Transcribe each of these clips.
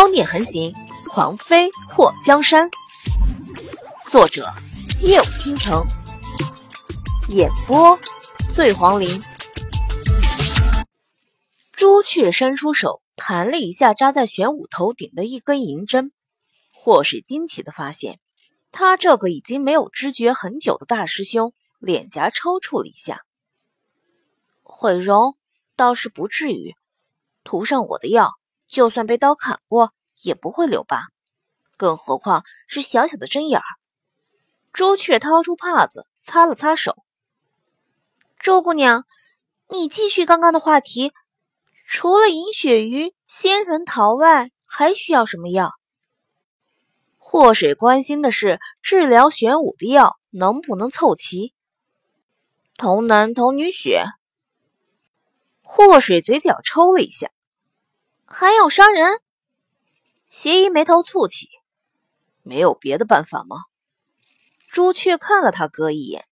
妖孽横行，狂妃破江山。作者：夜舞倾城，演播：醉黄林。朱雀伸出手，弹了一下扎在玄武头顶的一根银针。祸水惊奇的发现，他这个已经没有知觉很久的大师兄，脸颊抽搐了一下。毁容倒是不至于，涂上我的药。就算被刀砍过，也不会留疤，更何况是小小的针眼儿。朱雀掏出帕子擦了擦手。周姑娘，你继续刚刚的话题，除了银鳕鱼、仙人桃外，还需要什么药？祸水关心的是治疗玄武的药能不能凑齐。童男童女血。祸水嘴角抽了一下。还要杀人？邪医眉头蹙起，没有别的办法吗？朱雀看了他哥一眼，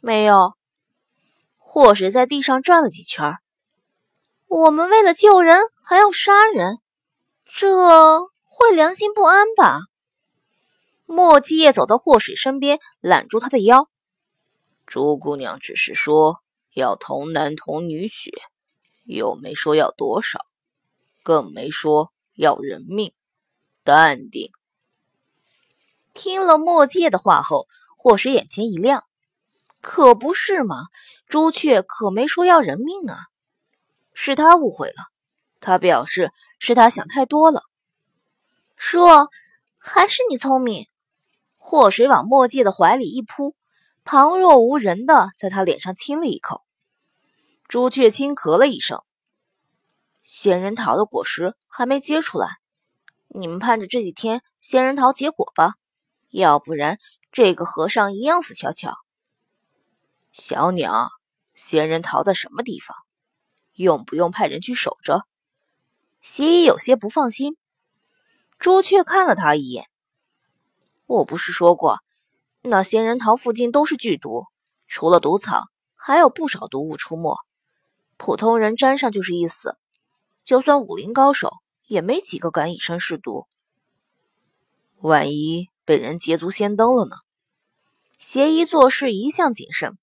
没有。祸水在地上转了几圈。我们为了救人还要杀人，这会良心不安吧？莫继业走到祸水身边，揽住他的腰。朱姑娘只是说要童男童女血，又没说要多少。更没说要人命，淡定。听了莫介的话后，霍水眼前一亮，可不是嘛？朱雀可没说要人命啊，是他误会了。他表示是他想太多了。说还是你聪明。霍水往莫介的怀里一扑，旁若无人的在他脸上亲了一口。朱雀轻咳了一声。仙人桃的果实还没结出来，你们盼着这几天仙人桃结果吧，要不然这个和尚一样死翘翘。小鸟，仙人桃在什么地方？用不用派人去守着？西医有些不放心。朱雀看了他一眼，我不是说过，那仙人桃附近都是剧毒，除了毒草，还有不少毒物出没，普通人沾上就是一死。就算武林高手，也没几个敢以身试毒。万一被人捷足先登了呢？邪医做事一向谨慎，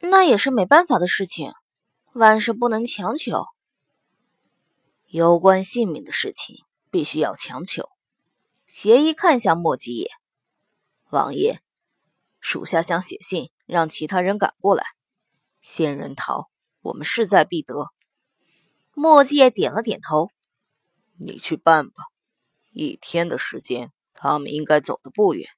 那也是没办法的事情。万事不能强求，攸关性命的事情必须要强求。邪医看向莫吉野王爷，属下想写信让其他人赶过来。仙人桃，我们势在必得。墨界点了点头，你去办吧。一天的时间，他们应该走得不远。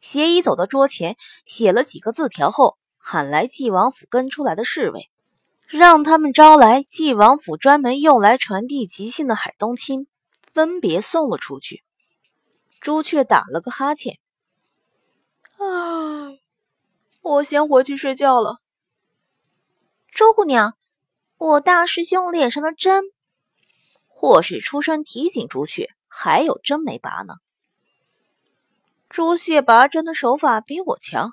邪医走到桌前，写了几个字条后，喊来纪王府跟出来的侍卫，让他们招来纪王府专门用来传递急信的海东青，分别送了出去。朱雀打了个哈欠，啊，我先回去睡觉了。周姑娘。我大师兄脸上的针，祸水出声提醒朱雀，还有针没拔呢。朱雀拔针的手法比我强。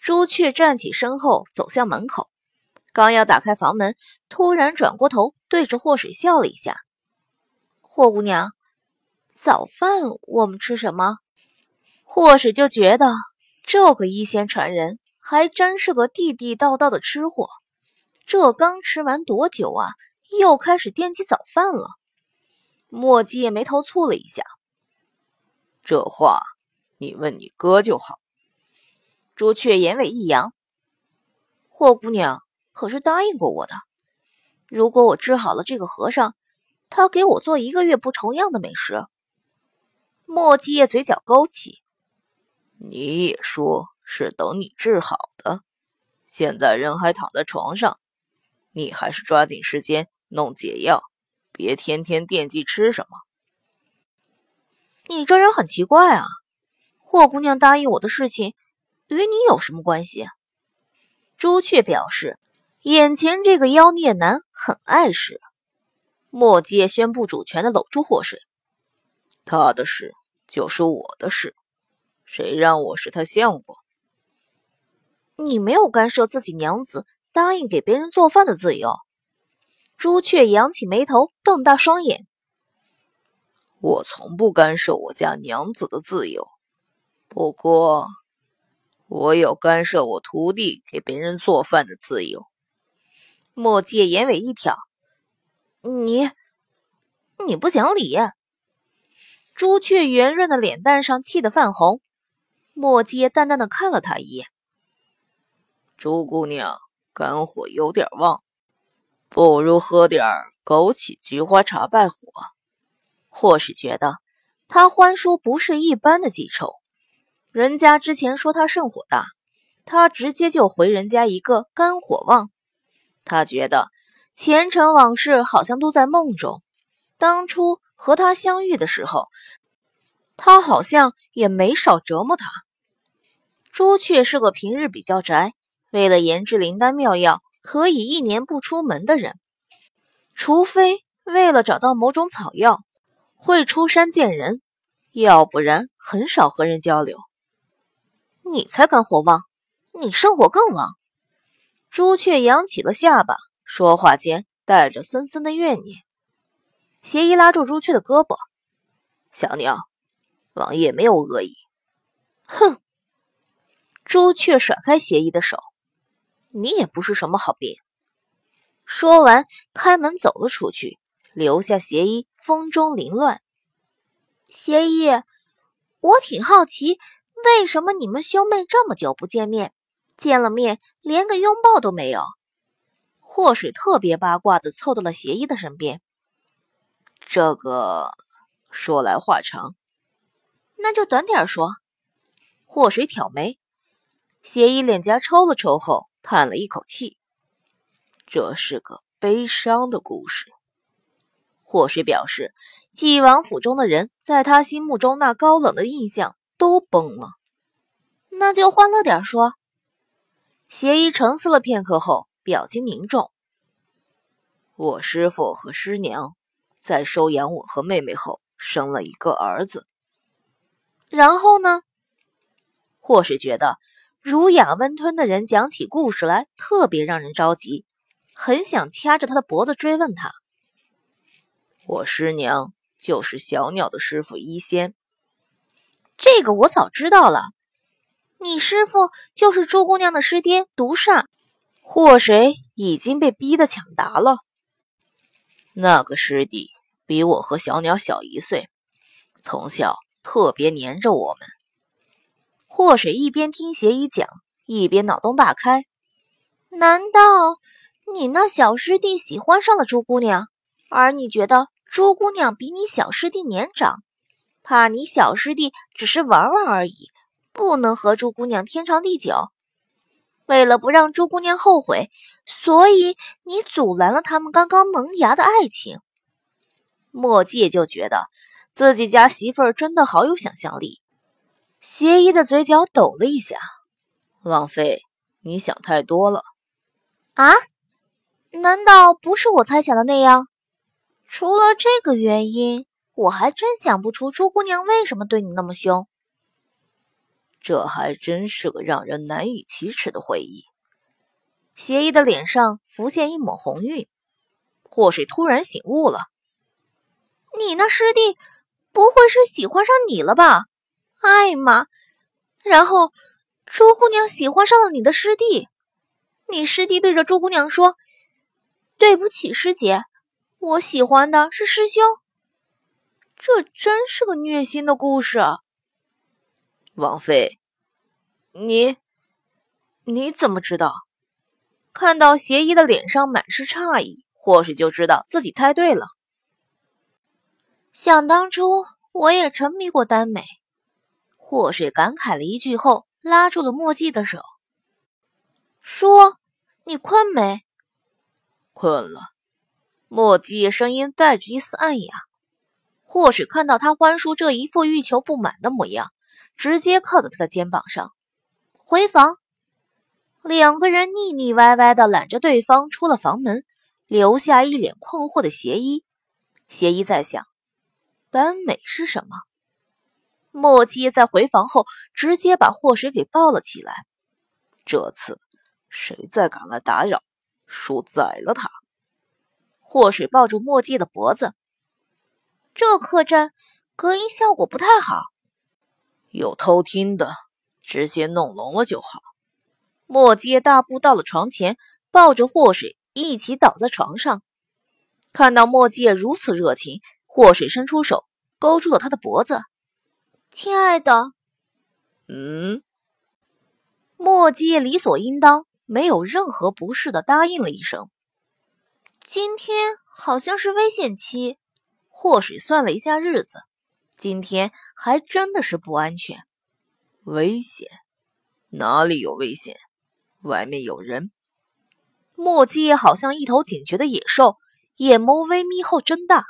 朱雀站起身后，走向门口，刚要打开房门，突然转过头，对着祸水笑了一下。霍姑娘，早饭我们吃什么？祸水就觉得这个一仙传人还真是个地地道道的吃货。这刚吃完多久啊？又开始惦记早饭了。墨迹眉头蹙了一下。这话你问你哥就好。朱雀眼尾一扬。霍姑娘可是答应过我的，如果我治好了这个和尚，他给我做一个月不重样的美食。墨迹嘴角勾起。你也说是等你治好的，现在人还躺在床上。你还是抓紧时间弄解药，别天天惦记吃什么。你这人很奇怪啊！霍姑娘答应我的事情，与你有什么关系？朱雀表示，眼前这个妖孽男很碍事。墨界宣布主权的搂住祸水，他的事就是我的事，谁让我是他相公？你没有干涉自己娘子。答应给别人做饭的自由，朱雀扬起眉头，瞪大双眼。我从不干涉我家娘子的自由，不过我有干涉我徒弟给别人做饭的自由。墨界眼尾一挑：“你，你不讲理！”朱雀圆润的脸蛋上气得泛红。墨界淡淡的看了他一眼：“朱姑娘肝火有点旺，不如喝点枸杞菊花茶败火。”或是觉得他欢叔不是一般的记仇，人家之前说他肾火大，他直接就回人家一个肝火旺。他觉得前尘往事好像都在梦中，当初和他相遇的时候，他好像也没少折磨他。朱雀是个平日比较宅，为了研制灵丹妙药可以一年不出门的人，除非为了找到某种草药。会出山见人，要不然很少和人交流。你才肝火旺，你肾火更旺。朱雀扬起了下巴，说话间带着森森的怨念。邪医拉住朱雀的胳膊：“小鸟，王爷没有恶意。”哼！朱雀甩开邪医的手：“你也不是什么好兵。”说完，开门走了出去。留下邪医风中凌乱。邪医，我挺好奇，为什么你们兄妹这么久不见面，见了面连个拥抱都没有？祸水特别八卦的凑到了邪医的身边。这个说来话长，那就短点说。祸水挑眉，邪医脸颊抽了抽后叹了一口气：“这是个悲伤的故事。”祸水表示，纪王府中的人在他心目中那高冷的印象都崩了。那就欢乐点说。邪医沉思了片刻后，表情凝重。我师父和师娘在收养我和妹妹后，生了一个儿子。然后呢？祸水觉得儒雅温吞的人讲起故事来特别让人着急，很想掐着他的脖子追问他。我师娘就是小鸟的师傅医仙，这个我早知道了。你师傅就是朱姑娘的师爹毒煞，祸水已经被逼得抢答了。那个师弟比我和小鸟小一岁，从小特别黏着我们。祸水一边听邪医讲，一边脑洞大开。难道你那小师弟喜欢上了朱姑娘，而你觉得？朱姑娘比你小师弟年长，怕你小师弟只是玩玩而已，不能和朱姑娘天长地久。为了不让朱姑娘后悔，所以你阻拦了他们刚刚萌芽的爱情。墨迹就觉得自己家媳妇儿真的好有想象力。邪医的嘴角抖了一下，王妃，你想太多了。啊？难道不是我猜想的那样？除了这个原因，我还真想不出朱姑娘为什么对你那么凶。这还真是个让人难以启齿的回忆。邪医的脸上浮现一抹红晕，祸水突然醒悟了：“你那师弟不会是喜欢上你了吧？哎妈！然后朱姑娘喜欢上了你的师弟，你师弟对着朱姑娘说：‘对不起，师姐。’”我喜欢的是师兄，这真是个虐心的故事。王妃，你你怎么知道？看到邪医的脸上满是诧异，或许就知道自己猜对了。想当初我也沉迷过耽美，祸水感慨了一句后，拉住了墨迹的手，说：“你困没？”困了。墨迹声音带着一丝暗哑，或许看到他欢叔这一副欲求不满的模样，直接靠在他的肩膀上。回房，两个人腻腻歪歪的揽着对方出了房门，留下一脸困惑的邪医。邪医在想，耽美是什么？墨迹在回房后直接把祸水给抱了起来。这次谁再敢来打扰，叔宰了他。祸水抱住墨迹的脖子，这客栈隔音效果不太好，有偷听的，直接弄聋了就好。莫接大步到了床前，抱着祸水一起倒在床上。看到莫界如此热情，祸水伸出手勾住了他的脖子。亲爱的，嗯，墨迹理所应当，没有任何不适的答应了一声。今天好像是危险期，祸水算了一下日子，今天还真的是不安全。危险？哪里有危险？外面有人。墨迹好像一头警觉的野兽。眼眸微眯后睁大，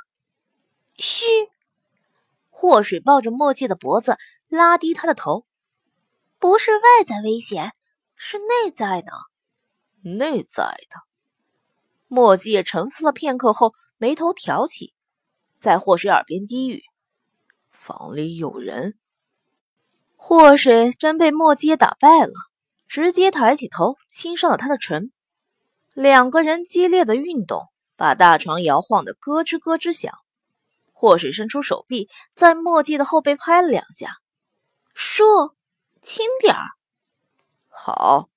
嘘！祸水抱着墨迹的脖子，拉低他的头。不是外在危险，是内在的。内在的。墨界沉思了片刻后，眉头挑起，在祸水耳边低语：“房里有人。”祸水真被墨迹打败了，直接抬起头亲上了他的唇。两个人激烈的运动。把大床摇晃得咯吱咯吱响，祸水伸出手臂，在墨迹的后背拍了两下，说：“轻点儿。”好。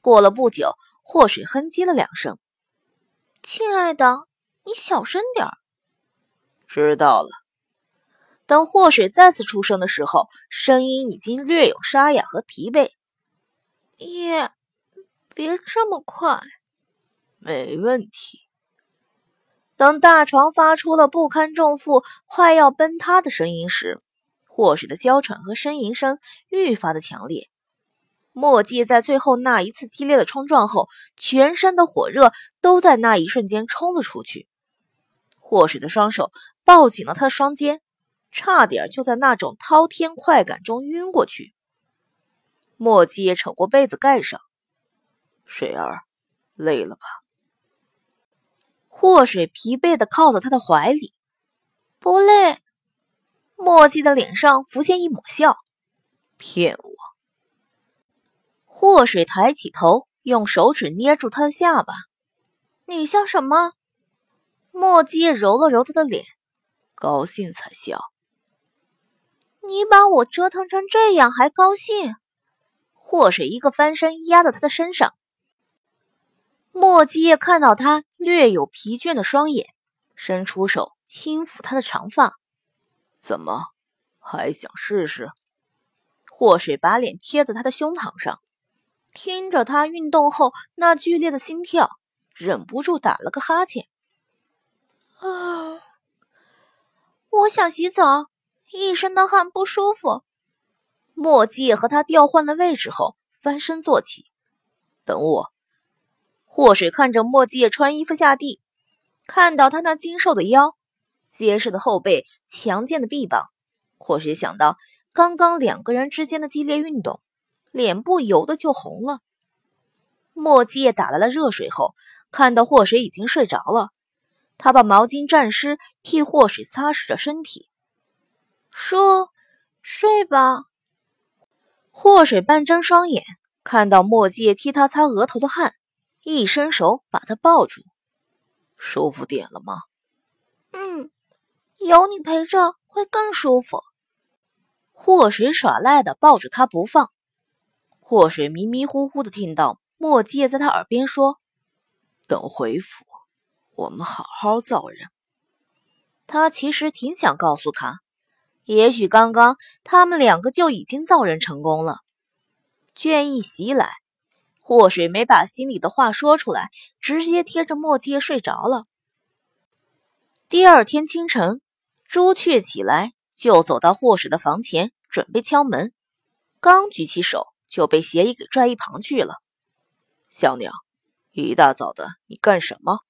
过了不久，祸水哼唧了两声：“亲爱的，你小声点儿。”知道了。等祸水再次出声的时候，声音已经略有沙哑和疲惫。也，别这么快。没问题。等大床发出了不堪重负、快要崩塌的声音时，祸水的娇喘和呻吟声愈发的强烈。墨迹在最后那一次激烈的冲撞后，全身的火热都在那一瞬间冲了出去。祸水的双手抱紧了他的双肩，差点就在那种滔天快感中晕过去。墨迹也扯过被子盖上，水儿，累了吧？祸水疲惫的靠在他的怀里，不累。墨迹的脸上浮现一抹笑，骗我。祸水抬起头，用手指捏住他的下巴。你笑什么？墨迹揉了揉他的脸，高兴才笑。你把我折腾成这样还高兴？祸水一个翻身压在他的身上。莫基叶看到他略有疲倦的双眼，伸出手轻抚他的长发。怎么，还想试试？祸水把脸贴在他的胸膛上，听着他运动后那剧烈的心跳，忍不住打了个哈欠。啊，我想洗澡，一身的汗不舒服。莫基叶和他调换了位置后，翻身坐起，等我。祸水看着墨迹穿衣服下地，看到他那精瘦的腰、结实的后背、强健的臂膀，或许想到刚刚两个人之间的激烈运动，脸不由得就红了。墨迹打来了热水后，看到祸水已经睡着了，他把毛巾沾湿，替祸水擦拭着身体，说：“睡吧。”祸水半睁双眼，看到墨迹替他擦额头的汗。一伸手把他抱住，舒服点了吗？嗯，有你陪着会更舒服。祸水耍赖的抱着他不放。祸水迷迷糊糊的听到墨界在他耳边说：“等回府，我们好好造人。”他其实挺想告诉他，也许刚刚他们两个就已经造人成功了。倦意袭来。祸水没把心里的话说出来，直接贴着墨界睡着了。第二天清晨，朱雀起来就走到祸水的房前，准备敲门，刚举起手就被邪医给拽一旁去了。小娘，一大早的你干什么？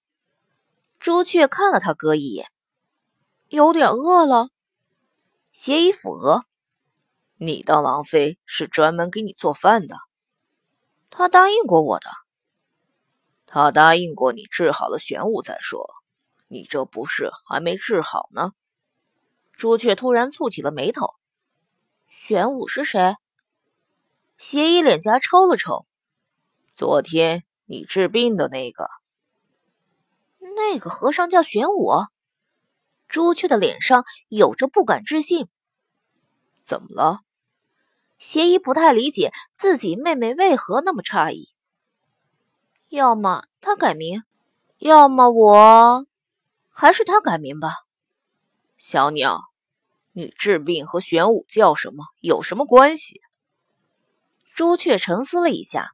朱雀看了他哥一眼，有点饿了。邪医抚额，你当王妃是专门给你做饭的。他答应过我的，他答应过你治好了玄武再说，你这不是还没治好呢？朱雀突然蹙起了眉头。玄武是谁？邪医脸颊抽了抽。昨天你治病的那个。那个和尚叫玄武。朱雀的脸上有着不敢置信。怎么了？邪医不太理解自己妹妹为何那么诧异。要么她改名，要么我，还是她改名吧。小鸟，你治病和玄武叫什么有什么关系？朱雀沉思了一下，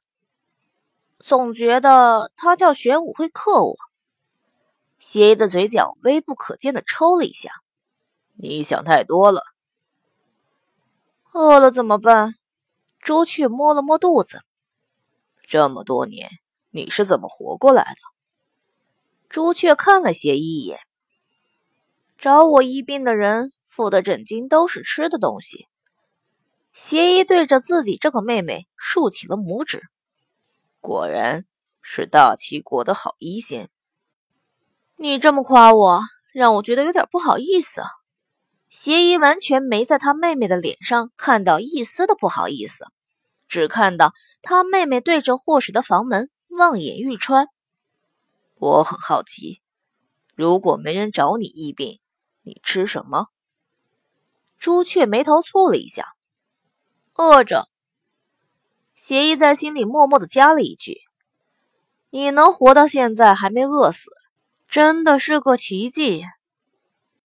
总觉得他叫玄武会克我。邪医的嘴角微不可见的抽了一下。你想太多了。饿了怎么办？朱雀摸了摸肚子。这么多年，你是怎么活过来的？朱雀看了邪医一眼。找我医病的人付的诊金都是吃的东西。邪医对着自己这个妹妹竖起了拇指。果然是大齐国的好医仙。你这么夸我，让我觉得有点不好意思。邪医完全没在他妹妹的脸上看到一丝的不好意思，只看到他妹妹对着祸水的房门望眼欲穿。我很好奇，如果没人找你医病，你吃什么？朱雀眉头蹙了一下，饿着。邪医在心里默默的加了一句：“你能活到现在还没饿死，真的是个奇迹。”